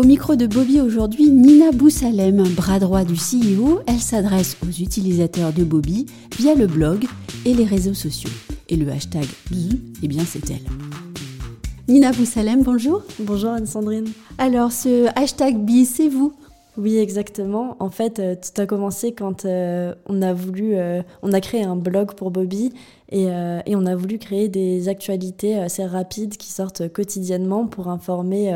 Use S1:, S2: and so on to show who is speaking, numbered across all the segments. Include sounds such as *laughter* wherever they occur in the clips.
S1: Au micro de Bobby aujourd'hui, Nina Boussalem, bras droit du CEO, elle s'adresse aux utilisateurs de Bobby via le blog et les réseaux sociaux. Et le hashtag BZZ, eh bien c'est elle. Nina Boussalem, bonjour.
S2: Bonjour Anne-Sandrine.
S1: Alors ce hashtag BZZ, c'est vous?
S2: Oui, exactement. En fait, euh, tout a commencé quand euh, on a voulu, euh, on a créé un blog pour Bobby et, et, on a voulu créer des actualités assez rapides qui sortent quotidiennement pour informer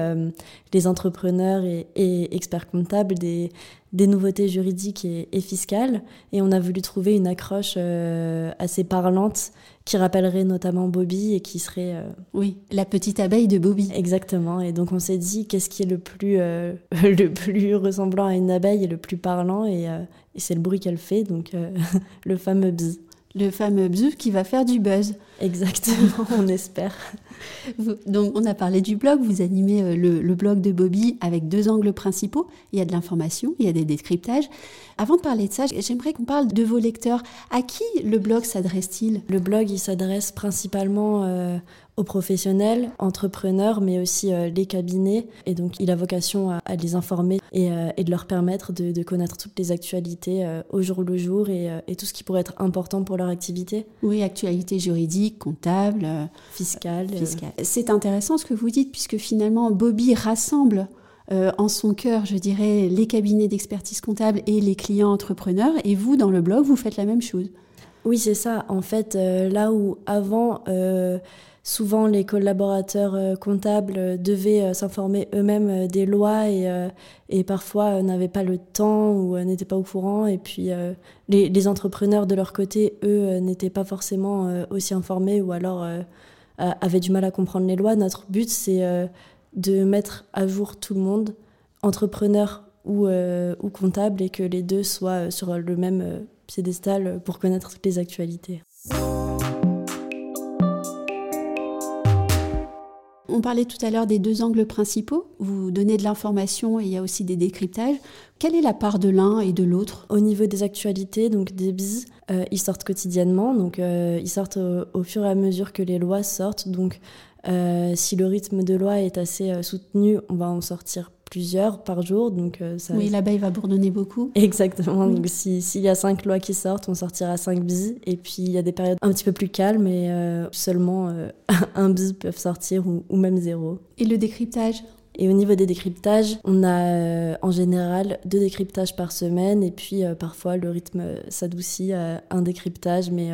S2: les entrepreneurs et, et experts comptables des, des nouveautés juridiques et, et, fiscales. Et on a voulu trouver une accroche assez parlante qui rappellerait notamment Bobby et qui serait...
S1: Oui, la petite abeille de Bobby.
S2: Exactement. Et donc on s'est dit, qu'est-ce qui est le plus, *laughs* le plus ressemblant à une abeille et le plus parlant? Et, et c'est le bruit qu'elle fait, donc *laughs* le fameux bzz
S1: le fameux bzz qui va faire du buzz.
S2: Exactement, *laughs* on espère.
S1: Donc, on a parlé du blog. Vous animez euh, le, blog de Bobby avec deux angles principaux. Il y a de l'information, il y a des décryptages. Avant de parler de ça, j'aimerais qu'on parle de vos lecteurs. À qui le blog s'adresse-t-il?
S2: Le blog, il s'adresse principalement euh, aux professionnels, entrepreneurs, mais aussi euh, les cabinets. Et donc, il a vocation à, les informer et, de leur permettre de, connaître toutes les actualités au jour le jour et, et, tout ce qui pourrait être important pour leur activité.
S1: Oui, actualité juridique, comptable,
S2: fiscale.
S1: C'est intéressant ce que vous dites, puisque finalement, Bobby rassemble euh, en son cœur, je dirais, les cabinets d'expertise comptable et les clients entrepreneurs. Et vous, dans le blog, vous faites la même chose.
S2: Oui, c'est ça. En fait, euh, là où avant, euh, souvent les collaborateurs comptables devaient s'informer eux-mêmes des lois et, parfois n'avaient pas le temps ou n'étaient pas au courant. Et puis les, entrepreneurs de leur côté, eux, n'étaient pas forcément aussi informés ou alors euh, avaient du mal à comprendre les lois. Notre but, c'est euh, de mettre à jour tout le monde, entrepreneur ou, euh, ou comptable, et que les deux soient sur le même piédestal pour connaître les actualités.
S1: On parlait tout à l'heure des deux angles principaux. Vous donnez de l'information et il y a aussi des décryptages. Quelle est la part de l'un et de l'autre?
S2: Au niveau des actualités, donc des BIS, euh, ils sortent quotidiennement. Donc euh, ils sortent au, fur et à mesure que les lois sortent. Donc euh, si le rythme de loi est assez soutenu, on va en sortir plusieurs par jour. Donc,
S1: euh, ça... Oui, là-bas, il va bourdonner beaucoup. *laughs*
S2: Exactement. Donc, s'il y a cinq lois qui sortent, on sortira cinq bis. Et puis, il y a des périodes un petit peu plus calmes et euh, seulement euh, *laughs* un bis peuvent sortir ou, ou, même zéro.
S1: Et le décryptage?
S2: Et au niveau des décryptages, on a en général deux décryptages par semaine et puis parfois le rythme s'adoucit à un décryptage, mais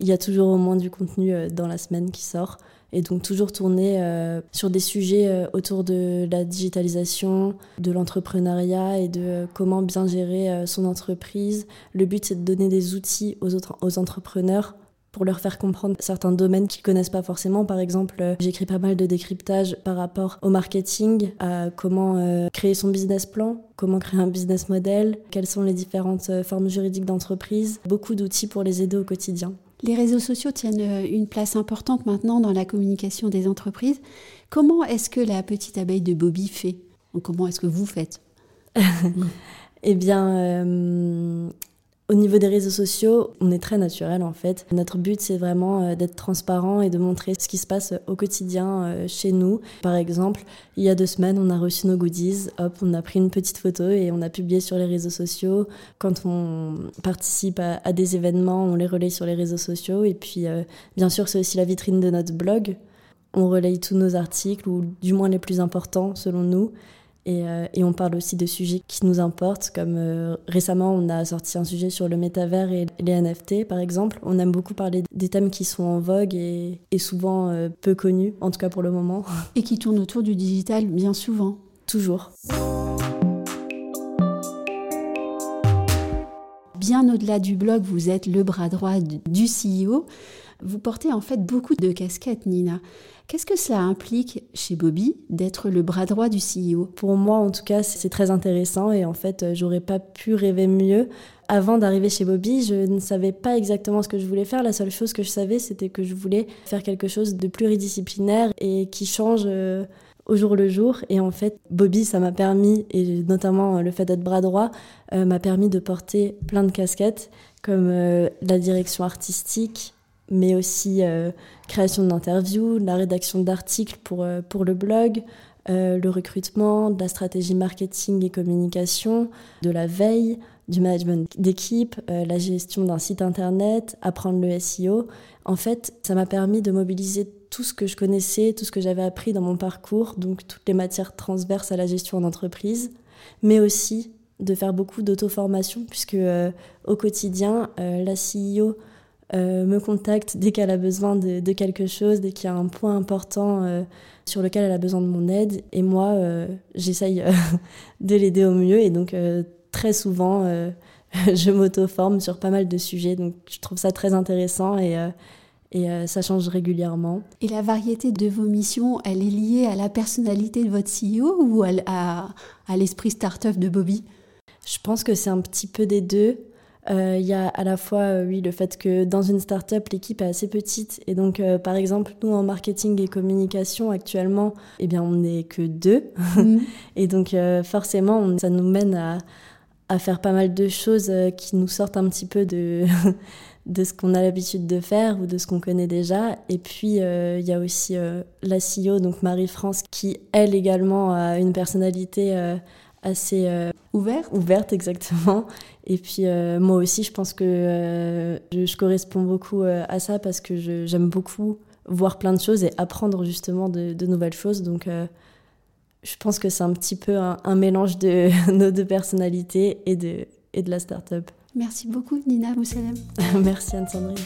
S2: il y a toujours au moins du contenu dans la semaine qui sort et donc toujours tourner euh, sur des sujets euh, autour de la digitalisation, de l'entrepreneuriat et de euh, comment bien gérer son entreprise. Le but c'est de donner des outils aux, autres, aux entrepreneurs pour leur faire comprendre certains domaines qu'ils connaissent pas forcément. Par exemple, j'écris pas mal de décryptage par rapport au marketing, à comment créer son business plan, comment créer un business model, quelles sont les différentes formes juridiques d'entreprise, beaucoup d'outils pour les aider au quotidien.
S1: Les réseaux sociaux tiennent euh, une place importante maintenant dans la communication des entreprises. Comment est-ce que la petite abeille de Bobby fait? Comment est-ce que vous faites? *laughs*
S2: Eh bien, euh, au niveau des réseaux sociaux, on est très naturel en fait. Notre but, c'est vraiment euh, d'être transparent et de montrer ce qui se passe au quotidien euh, chez nous. Par exemple, il y a deux semaines, on a reçu nos goodies. Hop, on a pris une petite photo et on a publié sur les réseaux sociaux. Quand on participe à, des événements, on les relaye sur les réseaux sociaux. Et puis, euh, bien sûr, c'est aussi la vitrine de notre blog. On relaye tous nos articles, ou du moins les plus importants selon nous. Euh, et, on parle aussi de sujets qui nous importent, comme euh, récemment on a sorti un sujet sur le métavers et les NFT par exemple. On aime beaucoup parler des thèmes qui sont en vogue et, souvent euh, peu connus, en tout cas pour le moment. *laughs*
S1: Et qui tournent autour du digital bien souvent.
S2: Toujours.
S1: Bien au-delà du blog, vous êtes le bras droit du CEO. Vous portez en fait beaucoup de casquettes, Nina. Qu'est-ce que cela implique chez Bobby d'être le bras droit du CEO
S2: Pour moi, en tout cas, c'est très intéressant et en fait, euh, j'aurais pas pu rêver mieux. Avant d'arriver chez Bobby, je ne savais pas exactement ce que je voulais faire. La seule chose que je savais, c'était que je voulais faire quelque chose de pluridisciplinaire et qui change euh, au jour le jour. Et en fait, Bobby, ça m'a permis, et notamment le fait d'être bras droit, euh, m'a permis de porter plein de casquettes, comme la direction artistique, mais aussi création d'interviews, la rédaction d'articles pour, pour le blog, le recrutement, de la stratégie marketing et communication, de la veille, du management d'équipe, la gestion d'un site internet, apprendre le SEO. En fait, ça m'a permis de mobiliser tout ce que je connaissais, tout ce que j'avais appris dans mon parcours, donc toutes les matières transverses à la gestion en entreprise, mais aussi de faire beaucoup d'auto-formation, puisque euh, au quotidien, euh, la CEO euh, me contacte dès qu'elle a besoin de, de, quelque chose, dès qu'il y a un point important sur lequel elle a besoin de mon aide, et moi, j'essaye *laughs* de l'aider au mieux, et donc très souvent, *laughs* je m'auto-forme sur pas mal de sujets, donc je trouve ça très intéressant, et et euh, ça change régulièrement.
S1: Et la variété de vos missions, elle est liée à la personnalité de votre CEO ou à, à, l'esprit start-up de Bobby?
S2: Je pense que c'est un petit peu des deux. Euh, il y a à la fois, euh, oui, le fait que dans une start-up, l'équipe est assez petite. Et donc, par exemple, nous, en marketing et communication, actuellement, eh bien, on n'est que deux. Mm. *laughs* et donc, forcément, ça nous mène à, à faire pas mal de choses qui nous sortent un petit peu de, *laughs* de ce qu'on a l'habitude de faire ou de ce qu'on connaît déjà. Et puis, euh, il y a aussi euh, la CEO, donc Marie-France, qui, elle également, a une personnalité euh, assez
S1: ouverte.
S2: Ouverte, exactement. Et puis, moi aussi, je pense que je, je, corresponds beaucoup à ça parce que j'aime beaucoup voir plein de choses et apprendre justement de, de nouvelles choses. Donc, je pense que c'est un petit peu un, un mélange de *laughs* nos deux personnalités et de, et de la start-up.
S1: Merci beaucoup Nina Moussalem. *laughs*
S2: Merci Anne-Sandrine.